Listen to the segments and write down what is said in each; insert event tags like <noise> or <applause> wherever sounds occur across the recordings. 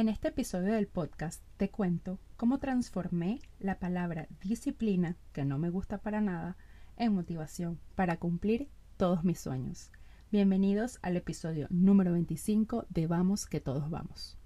En este episodio del podcast te cuento cómo transformé la palabra disciplina, que no me gusta para nada, en motivación para cumplir todos mis sueños. Bienvenidos al episodio número 25 de Vamos que todos vamos.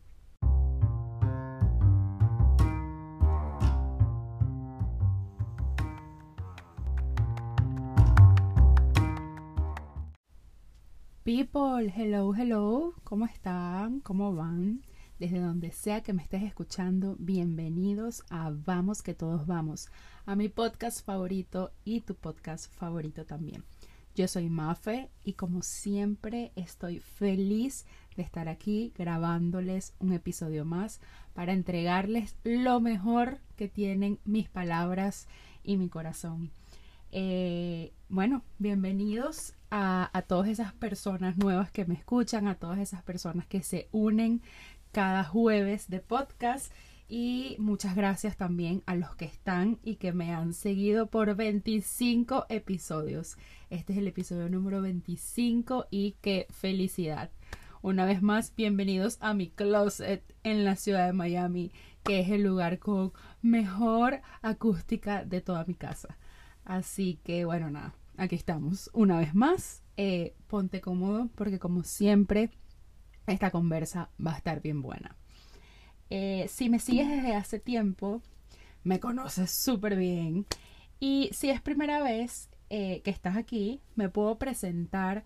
People, hello, hello, ¿cómo están? ¿Cómo van? Desde donde sea que me estés escuchando, bienvenidos a Vamos que todos vamos, a mi podcast favorito y tu podcast favorito también. Yo soy Mafe y como siempre estoy feliz de estar aquí grabándoles un episodio más para entregarles lo mejor que tienen mis palabras y mi corazón. Eh, bueno, bienvenidos a, a, todas esas personas nuevas que me escuchan, a todas esas personas que se unen cada jueves de podcast y muchas gracias también a los que están y que me han seguido por 25 episodios. Este es el episodio número 25 y qué felicidad. Una vez más, bienvenidos a mi closet en la ciudad de Miami, que es el lugar con mejor acústica de toda mi casa. Así que bueno, nada, aquí estamos una vez más. Eh, ponte cómodo porque como siempre esta conversa va a estar bien buena. Eh, si me sigues desde hace tiempo, me conoces súper bien. Y si es primera vez eh, que estás aquí, me puedo presentar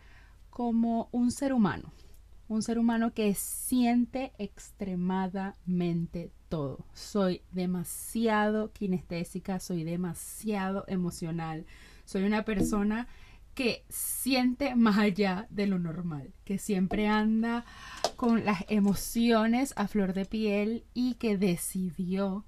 como un ser humano. Un ser humano que siente extremadamente todo. Soy demasiado kinestésica, soy demasiado emocional. Soy una persona que siente más allá de lo normal, que siempre anda con las emociones a flor de piel y que decidió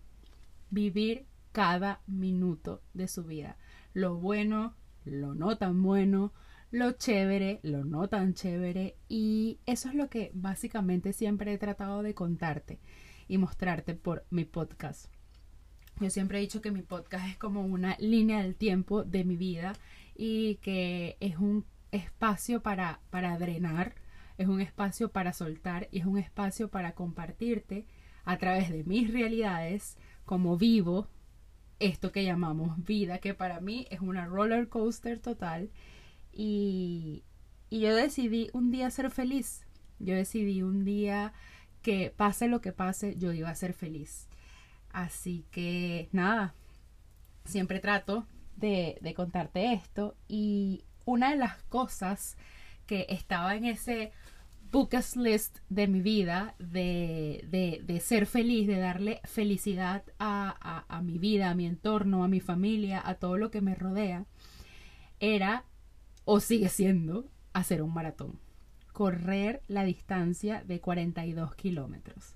vivir cada minuto de su vida. Lo bueno, lo no tan bueno, lo chévere, lo no tan chévere y eso es lo que básicamente siempre he tratado de contarte y mostrarte por mi podcast. Yo siempre he dicho que mi podcast es como una línea del tiempo de mi vida y que es un espacio para, para drenar, es un espacio para soltar y es un espacio para compartirte a través de mis realidades como vivo esto que llamamos vida, que para mí es una roller coaster total y, y yo decidí un día ser feliz, yo decidí un día que pase lo que pase, yo iba a ser feliz. Así que nada, siempre trato de, de, contarte esto y una de las cosas que estaba en ese bucket list de mi vida, de, de, de ser feliz, de darle felicidad a, a, a mi vida, a mi entorno, a mi familia, a todo lo que me rodea, era o sigue siendo hacer un maratón correr la distancia de 42 kilómetros.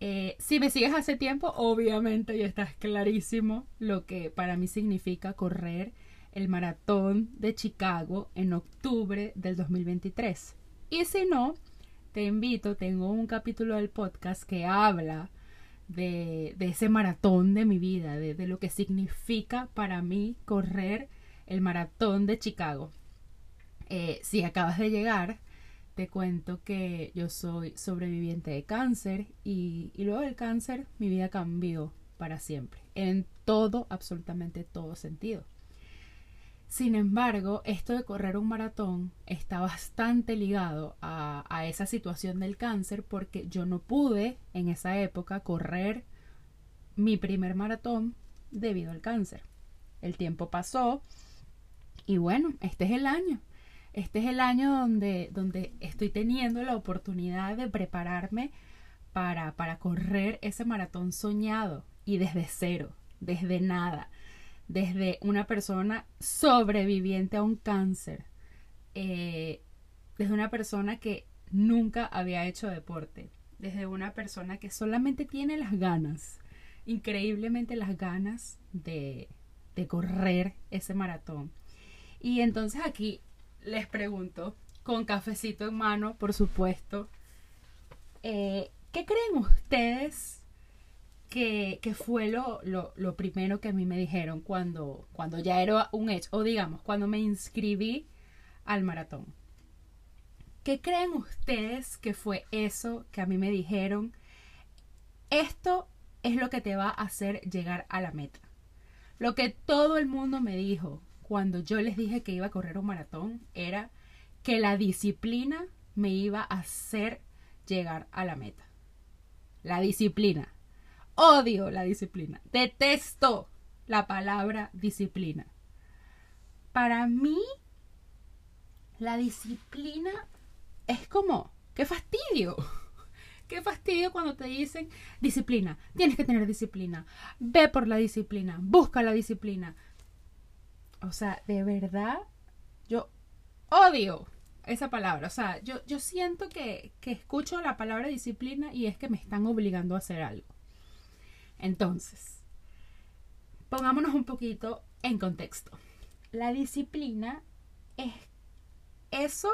Eh, si me sigues hace tiempo, obviamente ya estás clarísimo lo que para mí significa correr el maratón de Chicago en octubre del 2023. Y si no, te invito, tengo un capítulo del podcast que habla de, ese maratón de mi vida, de, de lo que significa para mí correr el maratón de Chicago. Eh, si acabas de llegar, te cuento que yo soy sobreviviente de cáncer y, luego del cáncer mi vida cambió para siempre, en todo, absolutamente todo sentido. Sin embargo, esto de correr un maratón está bastante ligado a esa situación del cáncer porque yo no pude en esa época correr mi primer maratón debido al cáncer. El tiempo pasó y bueno, este es el año este es el año donde, donde estoy teniendo la oportunidad de prepararme para, para correr ese maratón soñado y desde cero, desde nada, desde una persona sobreviviente a un cáncer, eh, desde una persona que nunca había hecho deporte, desde una persona que solamente tiene las ganas, increíblemente las ganas de, de correr ese maratón. Y entonces aquí les pregunto, con cafecito en mano, por supuesto, eh, ¿qué creen ustedes que, fue lo, lo, lo, primero que a mí me dijeron cuando, cuando ya era un hecho, o digamos, cuando me inscribí al maratón? ¿Qué creen ustedes que fue eso que a mí me dijeron esto es lo que te va a hacer llegar a la meta. Lo que todo el mundo me dijo cuando yo les dije que iba a correr un maratón era que la disciplina me iba a hacer llegar a la meta. La disciplina. Odio la disciplina. Detesto la palabra disciplina. Para mí, la disciplina es como, qué fastidio. <laughs> Qué fastidio cuando te dicen disciplina. Tienes que tener disciplina. Ve por la disciplina. Busca la disciplina. O sea, de verdad, yo odio esa palabra. O sea, yo, yo siento que, que escucho la palabra disciplina y es que me están obligando a hacer algo. Entonces, pongámonos un poquito en contexto. La disciplina es eso,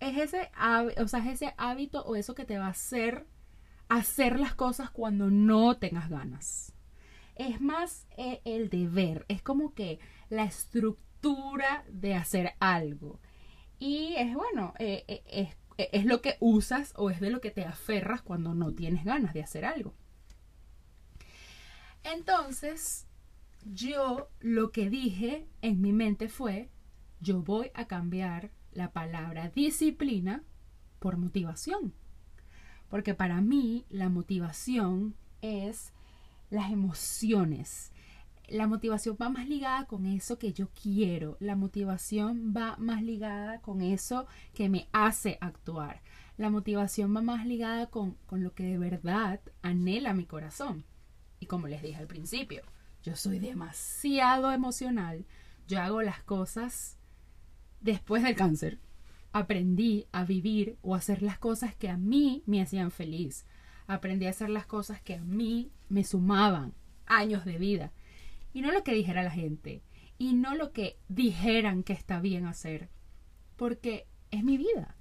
es ese, o sea, es ese hábito o eso que te va a hacer hacer las cosas cuando no tengas ganas. Es más eh, el deber, es como que la estructura de hacer algo. Y es bueno, eh, eh, es, es lo que usas o es de lo que te aferras cuando no tienes ganas de hacer algo. Entonces, yo lo que dije en mi mente fue, yo voy a cambiar la palabra disciplina por motivación. Porque para mí la motivación es las emociones. La motivación va más ligada con eso que yo quiero. La motivación va más ligada con eso que me hace actuar. La motivación va más ligada con, con lo que de verdad anhela mi corazón. Y como les dije al principio, yo soy demasiado emocional. Yo hago las cosas después del cáncer. Aprendí a vivir o hacer las cosas que a mí me hacían feliz. Aprendí a hacer las cosas que a mí me sumaban años de vida. Y no lo que dijera la gente. Y no lo que dijeran que está bien hacer. Porque es mi vida.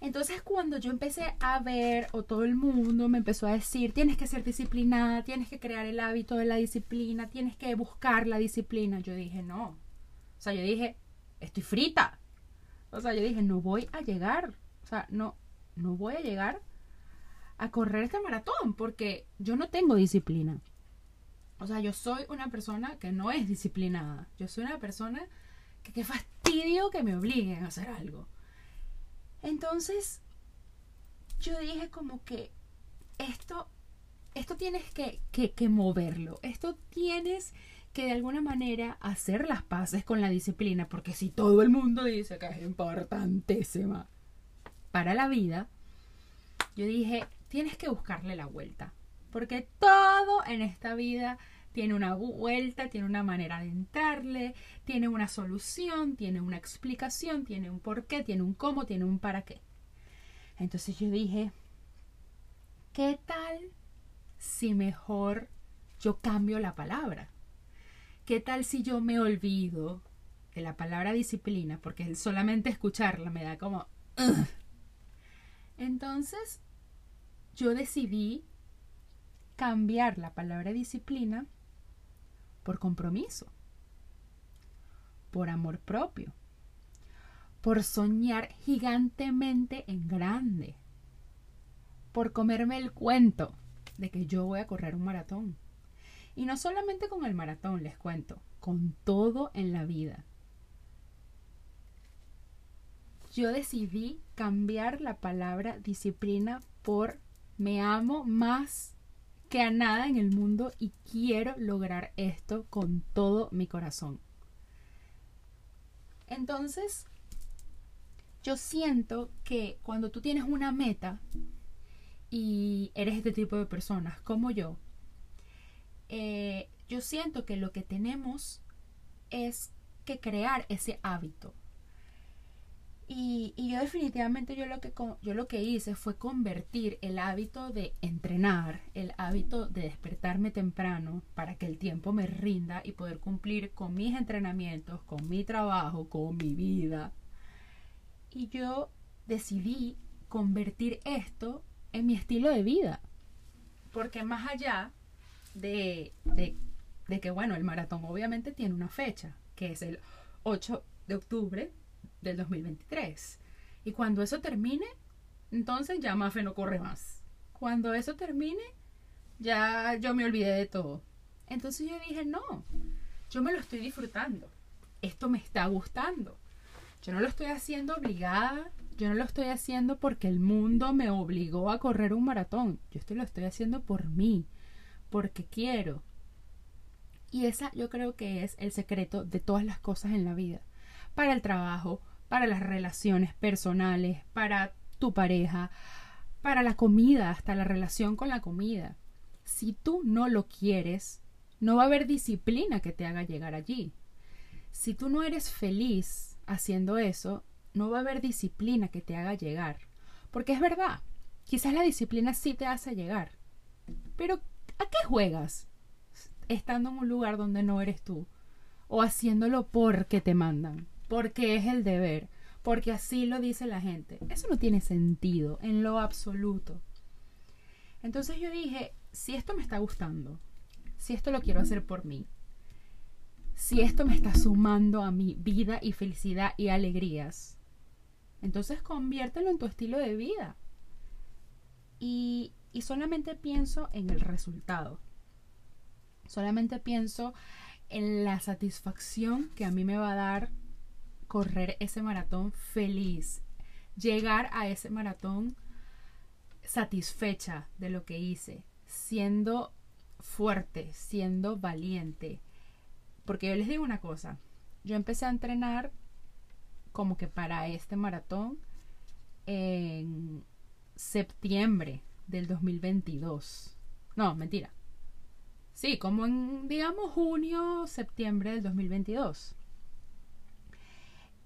Entonces cuando yo empecé a ver, o todo el mundo me empezó a decir, tienes que ser disciplinada, tienes que crear el hábito de la disciplina, tienes que buscar la disciplina, yo dije, no. O sea, yo dije, estoy frita. O sea, yo dije, no voy a llegar. O sea, no, no voy a llegar a correr este maratón porque yo no tengo disciplina. O sea, yo soy una persona que no es disciplinada. Yo soy una persona que fastidio que me obliguen a hacer algo. Entonces, yo dije como que esto, esto tienes que, que, moverlo, esto tienes que de alguna manera hacer las paces con la disciplina, porque si todo el mundo dice que es importantísima para la vida, yo dije, tienes que buscarle la vuelta, porque todo en esta vida tiene una vuelta, tiene una manera de entrarle, tiene una solución, tiene una explicación, tiene un por qué, tiene un cómo, tiene un para qué. Entonces yo dije, ¿qué tal si mejor yo cambio la palabra? ¿Qué tal si yo me olvido de la palabra disciplina? Porque solamente escucharla me da como... Entonces yo decidí cambiar la palabra disciplina por compromiso, por amor propio, por soñar gigantemente en grande, por comerme el cuento de que yo voy a correr un maratón. Y no solamente con el maratón, les cuento, con todo en la vida. Yo decidí cambiar la palabra disciplina por me amo más que a nada en el mundo y quiero lograr esto con todo mi corazón. Entonces, yo siento que cuando tú tienes una meta y eres este tipo de personas como yo, eh, yo siento que lo que tenemos es que crear ese hábito. Y, yo definitivamente yo lo, que, yo lo que hice fue convertir el hábito de entrenar, el hábito de despertarme temprano para que el tiempo me rinda y poder cumplir con mis entrenamientos, con mi trabajo, con mi vida. Y yo decidí convertir esto en mi estilo de vida. Porque más allá de, de, que, bueno, el maratón obviamente tiene una fecha, que es el 8 de octubre del 2023. Y cuando eso termine, entonces ya Mafe no corre más. Cuando eso termine, ya yo me olvidé de todo. Entonces yo dije, no, yo me lo estoy disfrutando. Esto me está gustando. Yo no lo estoy haciendo obligada. Yo no lo estoy haciendo porque el mundo me obligó a correr un maratón. Yo esto lo estoy haciendo por mí, porque quiero. Y esa yo creo que es el secreto de todas las cosas en la vida. Para el trabajo, para las relaciones personales, para tu pareja, para la comida, hasta la relación con la comida. Si tú no lo quieres, no va a haber disciplina que te haga llegar allí. Si tú no eres feliz haciendo eso, no va a haber disciplina que te haga llegar. Porque es verdad, quizás la disciplina sí te hace llegar. Pero ¿a qué juegas? Estando en un lugar donde no eres tú. O haciéndolo porque te mandan. Porque es el deber. Porque así lo dice la gente. Eso no tiene sentido en lo absoluto. Entonces yo dije, si esto me está gustando, si esto lo quiero hacer por mí, si esto me está sumando a mi vida y felicidad y alegrías, entonces conviértelo en tu estilo de vida. Y, y solamente pienso en el resultado. Solamente pienso en la satisfacción que a mí me va a dar correr ese maratón feliz. Llegar a ese maratón satisfecha de lo que hice, siendo fuerte, siendo valiente. Porque yo les digo una cosa, yo empecé a entrenar como que para este maratón en septiembre del 2022. No, mentira. Sí, como en, digamos, junio, septiembre del 2022.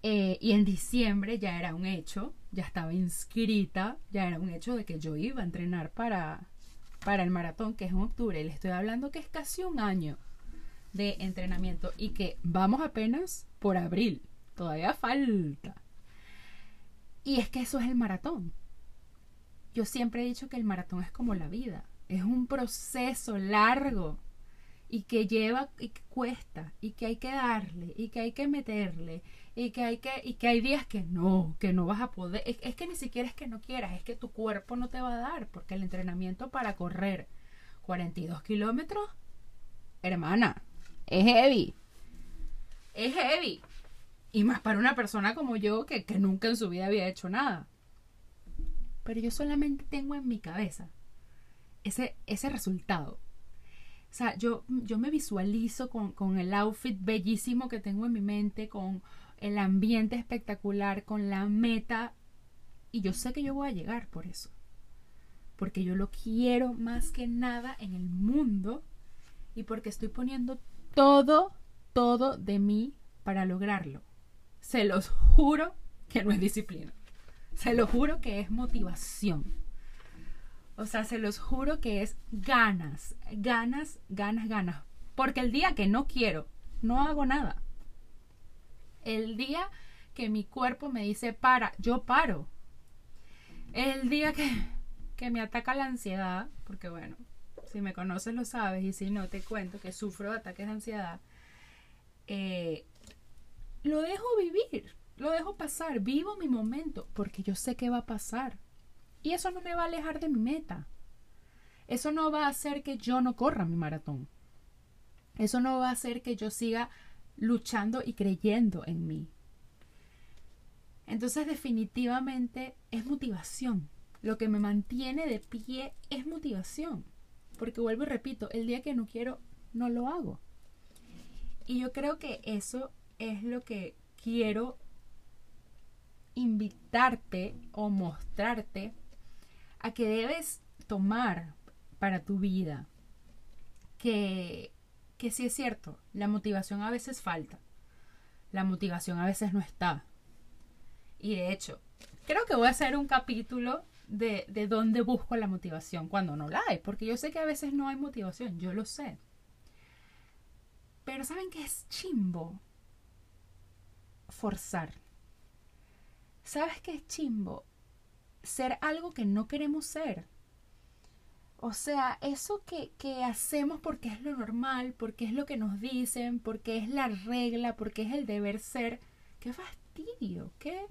Eh, y en diciembre ya era un hecho, ya estaba inscrita, ya era un hecho de que yo iba a entrenar para, para el maratón, que es en octubre. Le estoy hablando que es casi un año de entrenamiento y que vamos apenas por abril. Todavía falta. Y es que eso es el maratón. Yo siempre he dicho que el maratón es como la vida. Es un proceso largo y que lleva y que cuesta y que hay que darle y que hay que meterle y que hay que y que hay días que no que no vas a poder es, que ni siquiera es que no quieras es que tu cuerpo no te va a dar porque el entrenamiento para correr 42 kilómetros hermana es heavy. Es heavy. Y más para una persona como yo que, que nunca en su vida había hecho nada. Pero yo solamente tengo en mi cabeza ese ese resultado o sea, yo, yo me visualizo con, con el outfit bellísimo que tengo en mi mente, con el ambiente espectacular, con la meta. Y yo sé que yo voy a llegar por eso. Porque yo lo quiero más que nada en el mundo y porque estoy poniendo todo, todo de mí para lograrlo. Se los juro que no es disciplina. Se lo juro que es motivación. O sea, se los juro que es ganas, ganas, ganas, ganas. Porque el día que no quiero, no hago nada. El día que mi cuerpo me dice para, yo paro. El día que, que me ataca la ansiedad, porque bueno, si me conoces lo sabes y si no te cuento que sufro ataques de ansiedad, eh, lo dejo vivir, lo dejo pasar, vivo mi momento, porque yo sé que va a pasar. Y eso no me va a alejar de mi meta. Eso no va a hacer que yo no corra mi maratón. Eso no va a hacer que yo siga luchando y creyendo en mí. Entonces definitivamente es motivación. Lo que me mantiene de pie es motivación. Porque vuelvo y repito, el día que no quiero, no lo hago. Y yo creo que eso es lo que quiero invitarte o mostrarte a que debes tomar para tu vida. Que, que sí es cierto, la motivación a veces falta. La motivación a veces no está. Y de hecho, creo que voy a hacer un capítulo de, de dónde busco la motivación cuando no la hay. Porque yo sé que a veces no hay motivación, yo lo sé. Pero ¿saben qué es chimbo? Forzar. ¿Sabes qué es chimbo? Ser algo que no queremos ser. O sea, eso que, que, hacemos porque es lo normal, porque es lo que nos dicen, porque es la regla, porque es el deber ser. ¡Qué fastidio! ¿Qué?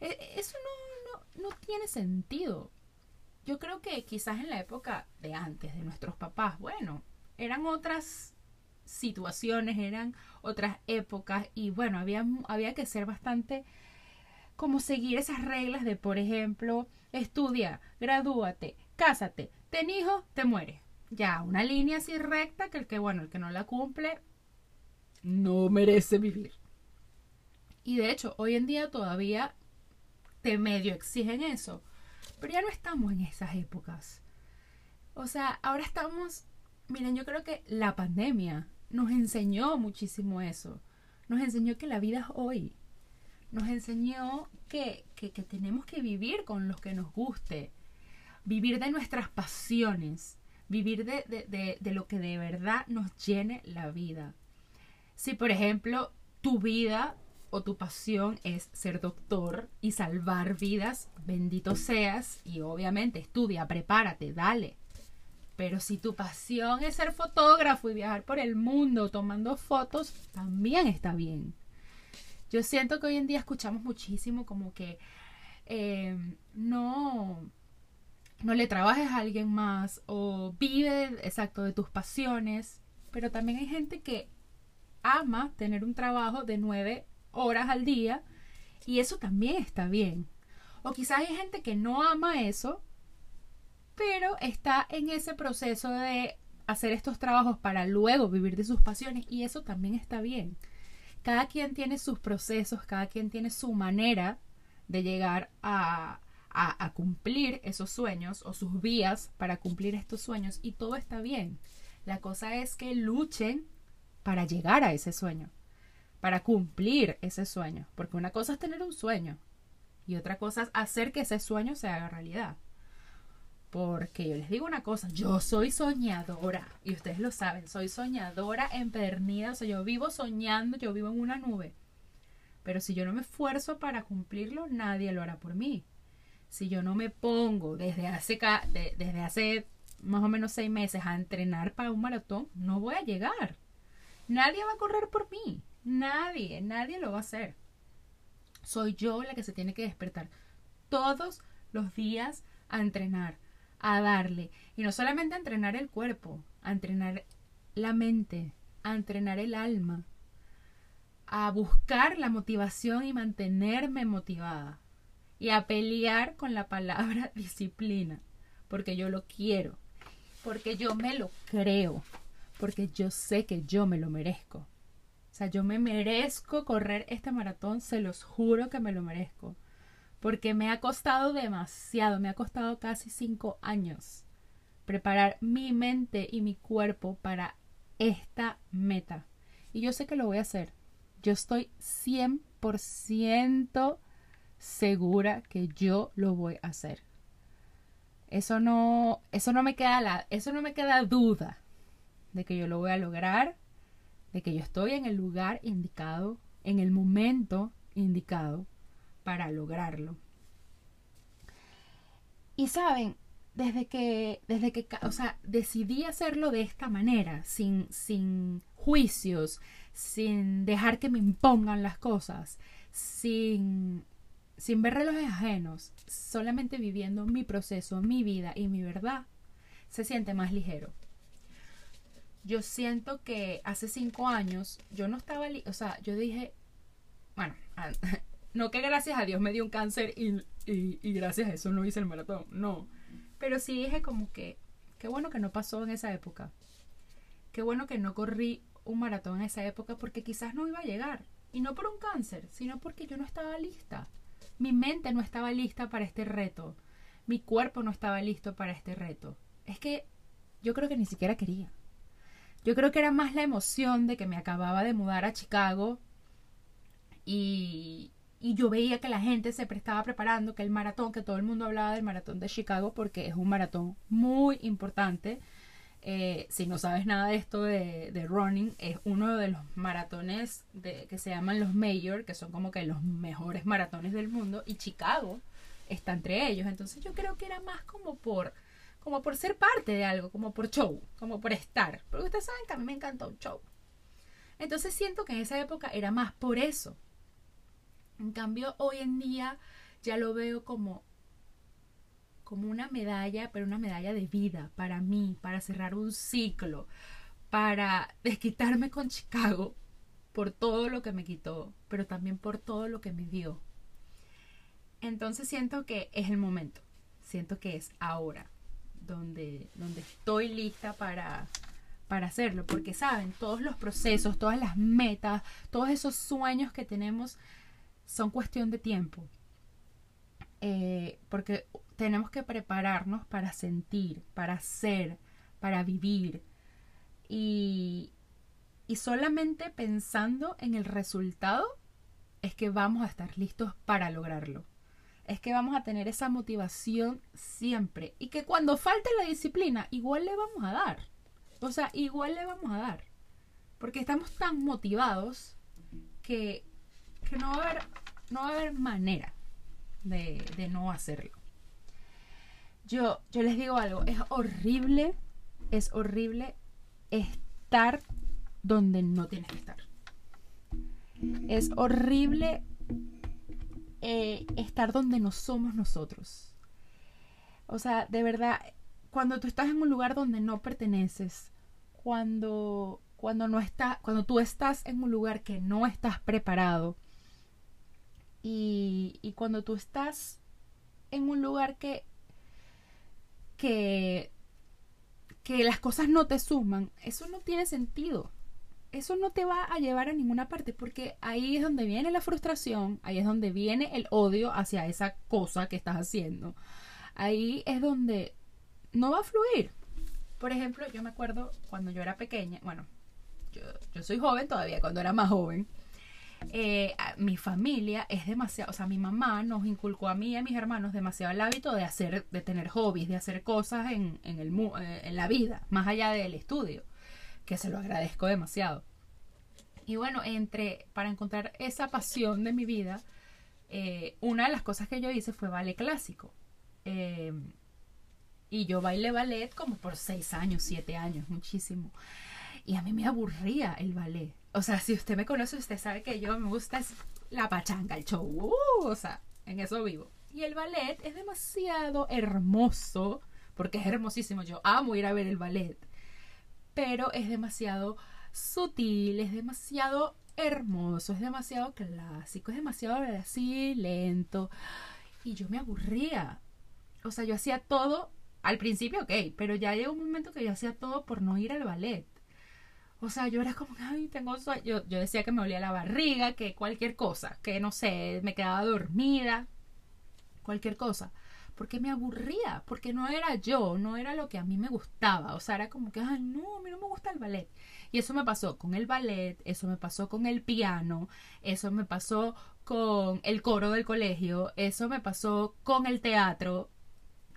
E, eso no, no, no tiene sentido. yo creo que quizás en la época de antes, de nuestros papás, bueno, eran otras situaciones, eran otras épocas y bueno, había, había que ser bastante como seguir esas reglas de, por ejemplo, estudia, gradúate, cásate, ten hijos, te mueres. Ya, una línea así recta que el que, bueno, el que no la cumple no merece vivir. Y de hecho, hoy en día todavía te medio exigen eso. Pero ya no estamos en esas épocas. O sea, ahora estamos, miren, yo creo que la pandemia nos enseñó muchísimo eso. Nos enseñó que la vida es hoy. Nos enseñó que, que, tenemos que vivir con los que nos guste. Vivir de nuestras pasiones. Vivir de, de, de lo que de verdad nos llene la vida. Si, por ejemplo, tu vida o tu pasión es ser doctor y salvar vidas, bendito seas y obviamente estudia, prepárate, dale. Pero si tu pasión es ser fotógrafo y viajar por el mundo tomando fotos, también está bien. Yo siento que hoy en día escuchamos muchísimo como que eh, no, no le trabajes a alguien más o vive exacto de tus pasiones, pero también hay gente que ama tener un trabajo de nueve horas al día y eso también está bien. O quizás hay gente que no ama eso, pero está en ese proceso de hacer estos trabajos para luego vivir de sus pasiones y eso también está bien. Cada quien tiene sus procesos, cada quien tiene su manera de llegar a, a, cumplir esos sueños o sus vías para cumplir estos sueños y todo está bien. La cosa es que luchen para llegar a ese sueño para cumplir ese sueño. Porque una cosa es tener un sueño y otra cosa es hacer que ese sueño se haga realidad. Porque yo les digo una cosa, yo soy soñadora y ustedes lo saben, soy soñadora empedernida, o sea, yo vivo soñando, yo vivo en una nube. Pero si yo no me esfuerzo para cumplirlo, nadie lo hará por mí. Si yo no me pongo desde hace, desde hace más o menos seis meses a entrenar para un maratón, no voy a llegar. Nadie va a correr por mí. Nadie, nadie lo va a hacer. Soy yo la que se tiene que despertar todos los días a entrenar, a darle. Y no solamente a entrenar el cuerpo, a entrenar la mente, a entrenar el alma, a buscar la motivación y mantenerme motivada. Y a pelear con la palabra <laughs> disciplina, porque yo lo quiero, porque yo me lo creo, porque yo sé que yo me lo merezco. O sea, yo me merezco correr este maratón, se los juro que me lo merezco. Porque me ha costado demasiado, me ha costado casi cinco años preparar mi mente y mi cuerpo para esta meta. Y yo sé que lo voy a hacer. Yo estoy 100% segura que yo lo voy a hacer. Eso no, eso no me queda la, eso no me queda duda de que yo lo voy a lograr de que yo estoy en el lugar indicado, en el momento indicado para lograrlo. Y saben, desde que, desde que, o sea, decidí hacerlo de esta manera, sin, sin juicios, sin dejar que me impongan las cosas, sin, sin ver relojes ajenos, solamente viviendo mi proceso, mi vida y mi verdad, se siente más ligero yo siento que hace cinco años yo no estaba, o sea, yo dije, bueno, <laughs> no que gracias a Dios me dio un cáncer y, y, gracias a eso no hice el maratón, no, pero sí dije como que, qué bueno que no pasó en esa época, qué bueno que no corrí un maratón en esa época porque quizás no iba a llegar, y no por un cáncer, sino porque yo no estaba lista, mi mente no estaba lista para este reto, mi cuerpo no estaba listo para este reto, es que yo creo que ni siquiera quería. Yo creo que era más la emoción de que me acababa de mudar a Chicago y, y yo veía que la gente se prestaba preparando, que el maratón, que todo el mundo hablaba del maratón de Chicago porque es un maratón muy importante. Eh, si no sabes nada de esto de, de, running, es uno de los maratones que se llaman los Major, que son como que los mejores maratones del mundo, y Chicago está entre ellos. Entonces yo creo que era más como por como por ser parte de algo, como por show, como por estar. Porque ustedes saben que a mí me encanta un show. Entonces siento que en esa época era más por eso. En cambio, hoy en día ya lo veo como como una medalla, pero una medalla de vida para mí, para cerrar un ciclo, para desquitarme con Chicago por todo lo que me quitó, pero también por todo lo que me dio. Entonces siento que es el momento, siento que es ahora donde, donde estoy lista para, para hacerlo, porque saben, todos los procesos, todas las metas, todos esos sueños que tenemos son cuestión de tiempo. Eh, porque tenemos que prepararnos para sentir, para ser, para vivir. Y, y solamente pensando en el resultado es que vamos a estar listos para lograrlo. Es que vamos a tener esa motivación siempre. Y que cuando falte la disciplina, igual le vamos a dar. O sea, igual le vamos a dar. Porque estamos tan motivados que, no, va a haber, no va a haber manera de, de no hacerlo. Yo, yo les digo algo, es horrible, es horrible estar donde no tienes que estar. Es horrible eh, estar donde no somos nosotros. O sea, de verdad, cuando tú estás en un lugar donde no perteneces, cuando, cuando no está, cuando tú estás en un lugar que no estás preparado y, y cuando tú estás en un lugar que, que, que las cosas no te suman, eso no tiene sentido eso no te va a llevar a ninguna parte porque ahí es donde viene la frustración, ahí es donde viene el odio hacia esa cosa que estás haciendo. Ahí es donde no va a fluir. Por ejemplo, yo me acuerdo cuando yo era pequeña, bueno, yo, soy joven todavía, cuando era más joven, eh, mi familia es demasiado, o sea, mi mamá nos inculcó a mí y a mis hermanos demasiado el hábito de hacer, de tener hobbies, de hacer cosas en, en, el, eh, en la vida, más allá del estudio que se lo agradezco demasiado. Y bueno, entre, para encontrar esa pasión de mi vida, eh, una de las cosas que yo hice fue ballet clásico. Y yo bailé ballet como por seis años, siete años, muchísimo. Y a mí me aburría el ballet. O sea, si usted me conoce, usted sabe que yo me gusta la pachanga, el show. Uh, o sea, en eso vivo. Y el ballet es demasiado hermoso, porque es hermosísimo. Yo amo ir a ver el ballet pero es demasiado sutil, es demasiado hermoso, es demasiado clásico, es demasiado así lento. Y yo me aburría. O sea, yo hacía todo, al principio ok, pero ya llegó un momento que yo hacía todo por no ir al ballet. O sea, yo era como, ay, tengo sueño. Yo, yo decía que me olía la barriga, que cualquier cosa, que no sé, me quedaba dormida, cualquier cosa porque me aburría, porque no era yo, no era lo que a mí me gustaba, o sea, era como que, ay, no, a mí no me gusta el ballet. Y eso me pasó con el ballet, eso me pasó con el piano, eso me pasó con el coro del colegio, eso me pasó con el teatro,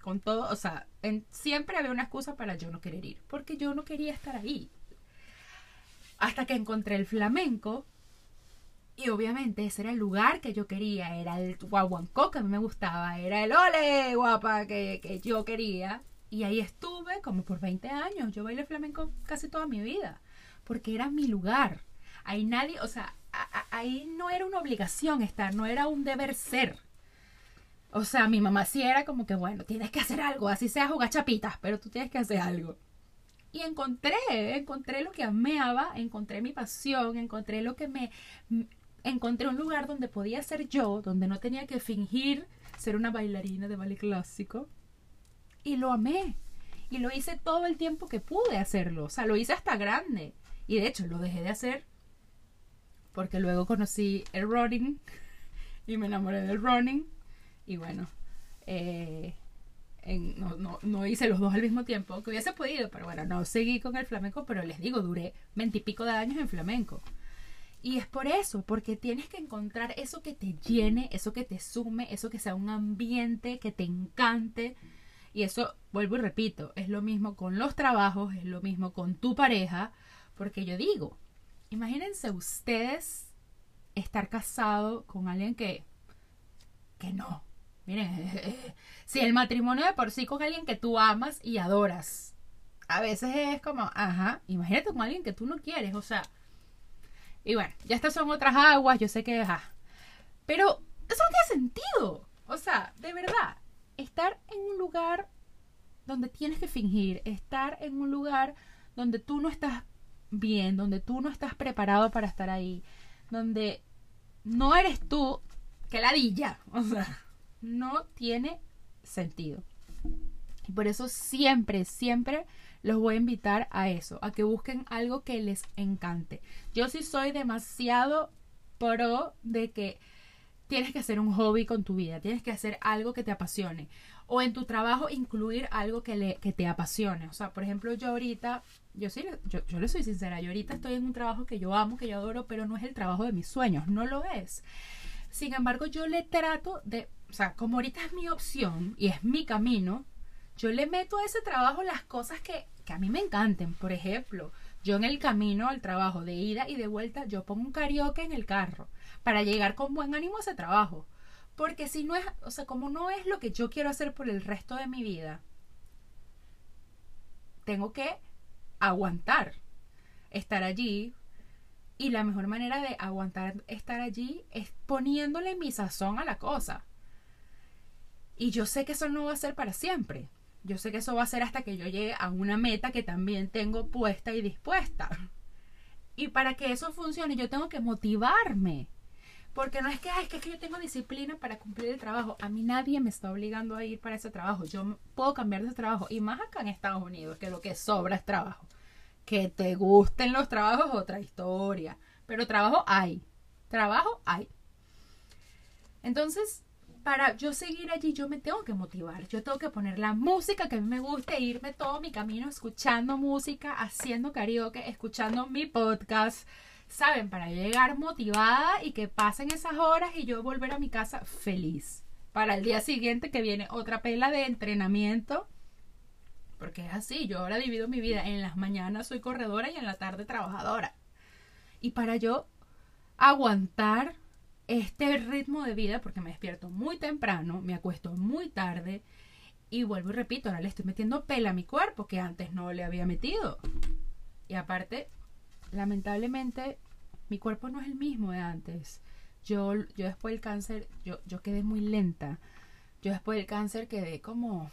con todo, o sea, siempre había una excusa para yo no querer ir, porque yo no quería estar ahí. Hasta que encontré el flamenco y obviamente ese era el lugar que yo quería, era el guaguancó que a mí me gustaba, era el ole guapa que, que yo quería. Y ahí estuve como por 20 años. Yo bailé flamenco casi toda mi vida, porque era mi lugar. Ahí nadie, o sea, ahí no era una obligación estar, no era un deber ser. O sea, mi mamá sí era como que, bueno, tienes que hacer algo, así sea jugar chapitas, pero tú tienes que hacer algo. Y encontré, encontré lo que amaba, encontré mi pasión, encontré lo que me, encontré un lugar donde podía ser yo, donde no tenía que fingir ser una bailarina de ballet clásico. Y lo amé. Y lo hice todo el tiempo que pude hacerlo. O sea, lo hice hasta grande. Y de hecho, lo dejé de hacer porque luego conocí el running <laughs> y me enamoré del running. Y bueno, eh, no, no, hice los dos al mismo tiempo, que hubiese podido, pero bueno, no seguí con el flamenco, pero les digo, duré veintipico de años en flamenco. Y es por eso, porque tienes que encontrar eso que te llene, eso que te sume, eso que sea un ambiente que te encante. Y eso, vuelvo y repito, es lo mismo con los trabajos, es lo mismo con tu pareja, porque yo digo, imagínense ustedes estar casado con alguien que, que no. Miren, <laughs> si el matrimonio de por sí con alguien que tú amas y adoras, a veces es como, ajá, imagínate con alguien que tú no quieres, o sea, y bueno, ya estas son otras aguas, yo sé que... Pero eso no tiene sentido. O sea, de verdad. estar en un lugar donde tienes que fingir, estar en un lugar donde tú no estás bien, donde tú no estás preparado para estar ahí, donde no eres tú, que ladilla, o sea, no tiene sentido. Y por eso siempre, siempre los voy a invitar a eso, a que busquen algo que les encante. Yo sí soy demasiado pro de que tienes que hacer un hobby con tu vida, tienes que hacer algo que te apasione. O en tu trabajo incluir algo que, le, que te apasione. O sea, por ejemplo, yo ahorita, yo sí, yo, yo le soy sincera, yo ahorita estoy en un trabajo que yo amo, que yo adoro, pero no es el trabajo de mis sueños, no lo es. Sin embargo, yo le trato de, o sea, como ahorita es mi opción y es mi camino, yo le meto a ese trabajo las cosas que, que a mí me encanten. Por ejemplo, yo en el camino al trabajo de ida y de vuelta, yo pongo un karaoke en el carro para llegar con buen ánimo a ese trabajo. Porque si no es, o sea, como no es lo que yo quiero hacer por el resto de mi vida, tengo que aguantar estar allí. Y la mejor manera de aguantar estar allí es poniéndole mi sazón a la cosa. Y yo sé que eso no va a ser para siempre. Yo sé que eso va a ser hasta que yo llegue a una meta que también tengo puesta y dispuesta. Y para que eso funcione, yo tengo que motivarme. Porque no es que, es que yo tengo disciplina para cumplir el trabajo. A mí nadie me está obligando a ir para ese trabajo. Yo puedo cambiar de trabajo. Y más acá en Estados Unidos, que lo que sobra es trabajo. Que te gusten los trabajos, otra historia. Pero trabajo hay. Trabajo hay. Entonces, para yo seguir allí, yo me tengo que motivar. Yo tengo que poner la música que a mí me guste, irme todo mi camino escuchando música, haciendo karaoke, escuchando mi podcast ¿saben? Para llegar motivada y que pasen esas horas y yo volver a mi casa feliz. Para el día siguiente que viene otra pela de entrenamiento. Porque es así, yo ahora divido mi vida. En las mañanas soy corredora y en la tarde trabajadora. Y para yo aguantar este ritmo de vida, porque me despierto muy temprano, me acuesto muy tarde y vuelvo y repito, ahora le estoy metiendo pela a mi cuerpo que antes no le había metido. Y aparte, lamentablemente mi cuerpo no es el mismo de antes. Yo, yo después del cáncer, yo, yo quedé muy lenta. Yo después del cáncer quedé como,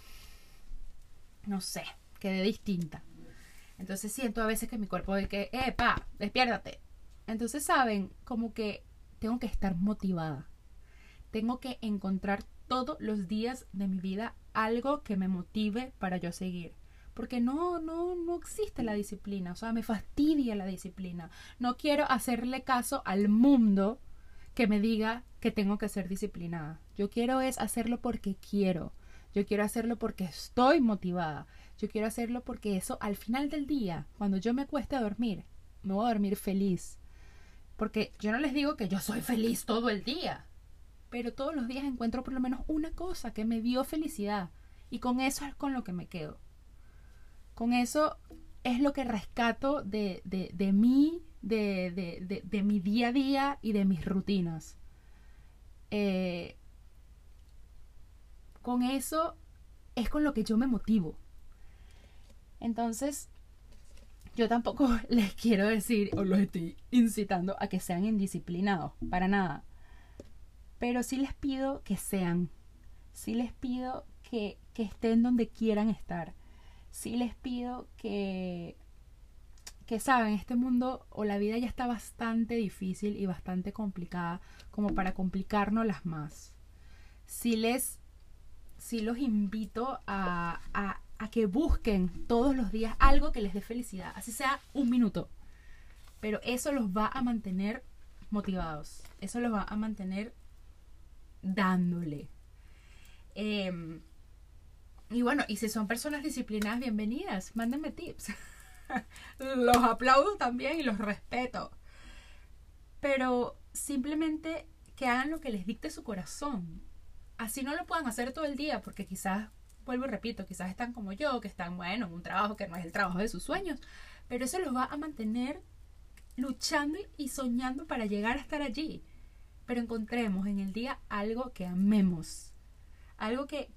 no sé, quedé distinta. Entonces siento a veces que mi cuerpo de que, eh, pa, despiértate. Entonces saben, como que tengo que estar motivada. Tengo que encontrar todos los días de mi vida algo que me motive para yo seguir porque no, no, no existe la disciplina, o sea, me fastidia la disciplina. No quiero hacerle caso al mundo que me diga que tengo que ser disciplinada. Yo quiero es hacerlo porque quiero. Yo quiero hacerlo porque estoy motivada. Yo quiero hacerlo porque eso al final del día, cuando yo me cueste dormir, me voy a dormir feliz. Porque yo no les digo que yo soy feliz todo el día, pero todos los días encuentro por lo menos una cosa que me dio felicidad y con eso es con lo que me quedo. Con eso es lo que rescato de, de, mí, de, de, mi día a día y de mis rutinas. Eh, con eso es con lo que yo me motivo. Entonces, yo tampoco <laughs> les quiero decir o los estoy incitando a que sean indisciplinados, para nada. Pero sí les pido que sean, sí les pido que, que estén donde quieran estar sí les pido que, que saben, este mundo o la vida ya está bastante difícil y bastante complicada como para las más. Sí les, sí los invito a, a, a que busquen todos los días algo que les dé felicidad, así sea un minuto. Pero eso los va a mantener motivados, eso los va a mantener dándole. Eh, y bueno, y si son personas disciplinadas, bienvenidas, mándenme tips. <laughs> los aplaudo también y los respeto. Pero simplemente que hagan lo que les dicte su corazón. Así no lo puedan hacer todo el día, porque quizás, vuelvo y repito, quizás están como yo, que están, bueno, en un trabajo que no es el trabajo de sus sueños, pero eso los va a mantener luchando y soñando para llegar a estar allí. Pero encontremos en el día algo que amemos, algo que,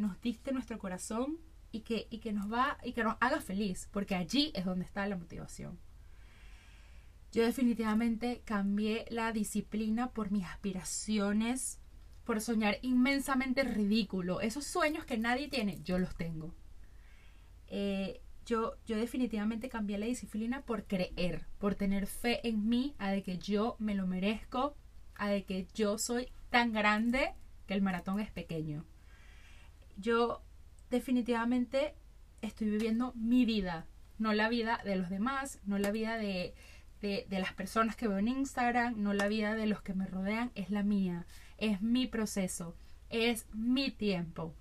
nos diste nuestro corazón y que, que nos va y que nos haga feliz, porque allí es donde está la motivación. Yo definitivamente cambié la disciplina por mis aspiraciones por soñar inmensamente ridículo. Esos sueños que nadie tiene, yo los tengo. Eh, yo, yo definitivamente cambié la disciplina por creer, por tener fe en mí, a de que yo me lo merezco, a de que yo soy tan grande que el maratón es pequeño. Yo definitivamente estoy viviendo mi vida, no la vida de los demás, no la vida de, de, las personas que veo en Instagram, no la vida de los que me rodean, es la mía, es mi proceso, es mi tiempo.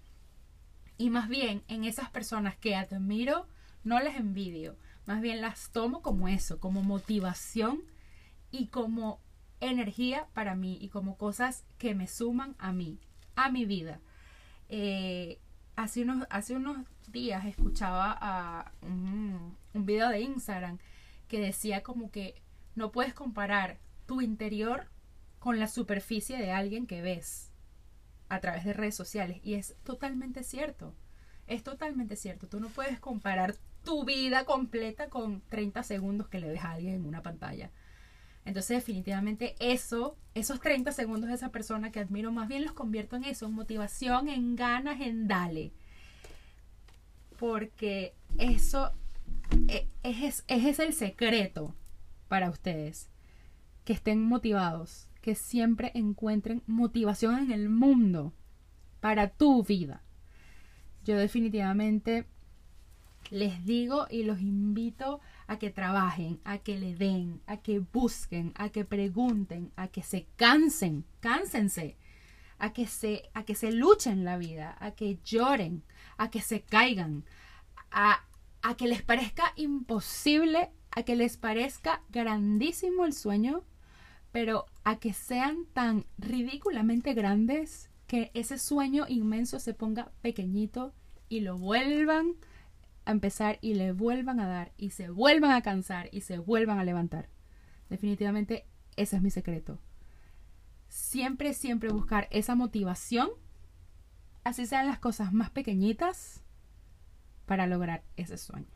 Y más bien en esas personas que admiro, no les envidio, más bien las tomo como eso, como motivación y como energía para mí y como cosas que me suman a mí, a mi vida. Eh, hace, unos, hace unos días escuchaba un, un video de Instagram que decía como que no puedes comparar tu interior con la superficie de alguien que ves a través de redes sociales. Y es totalmente cierto. Es totalmente cierto. Tú no puedes comparar tu vida completa con 30 segundos que le ves a alguien en una pantalla. Entonces definitivamente eso, esos 30 segundos de esa persona que admiro, más bien los convierto en eso, en motivación, en ganas, en dale. Porque eso e, es, es, el secreto para ustedes. Que estén motivados, que siempre encuentren motivación en el mundo para tu vida. Yo definitivamente les digo y los invito a que trabajen, a que le den, a que busquen, a que pregunten, a que se cansen, cánsense, a que se, a que se luchen la vida, a que lloren, a que se caigan, a, a que les parezca imposible, a que les parezca grandísimo el sueño, pero a que sean tan ridículamente grandes que ese sueño inmenso se ponga pequeñito y lo vuelvan a empezar y le vuelvan a dar y se vuelvan a cansar y se vuelvan a levantar. Definitivamente ese es mi secreto. Siempre, siempre buscar esa motivación, así sean las cosas más pequeñitas, para lograr ese sueño.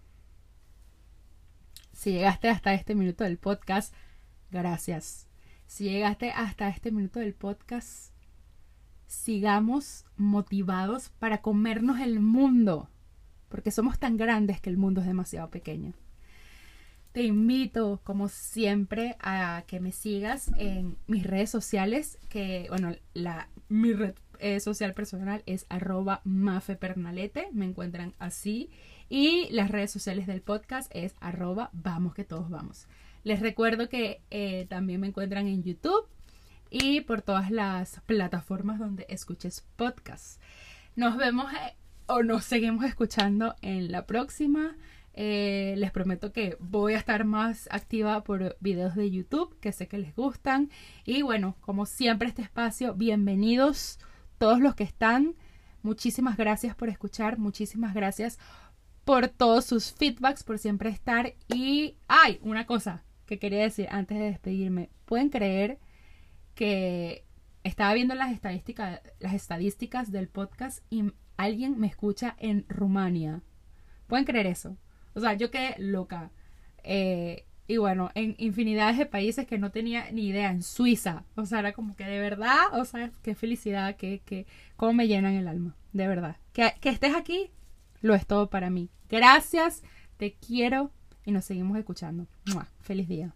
Si llegaste hasta este minuto del podcast, gracias. Si llegaste hasta este minuto del podcast, sigamos motivados para comernos el mundo, porque somos tan grandes que el mundo es demasiado pequeño. Te invito, como siempre, a que me sigas en mis redes sociales, que, bueno, la, mi red eh, social personal es arroba mafepernalete, me encuentran así. Y las redes sociales del podcast es arroba vamos que todos vamos. Les recuerdo que eh, también me encuentran en YouTube y por todas las plataformas donde escuches podcast. Nos vemos eh, o nos seguimos escuchando en la próxima. les prometo que voy a estar más activa por videos de YouTube que sé que les gustan. Y bueno, como siempre este espacio, bienvenidos todos los que están. Muchísimas gracias por escuchar, muchísimas gracias por todos sus feedbacks, por siempre estar. Y hay una cosa que quería decir antes de despedirme. Pueden creer que estaba viendo las estadísticas, las estadísticas del podcast y alguien me escucha en Rumania. ¿Pueden creer eso? O sea, yo quedé loca. Eh, y bueno, en infinidades de países que no tenía ni idea, en Suiza, o sea, era como que de verdad, o sea, qué felicidad, que, que, cómo me llenan el alma, de verdad. Que, que estés aquí, lo es todo para mí. Gracias, te quiero y nos seguimos escuchando. Feliz día.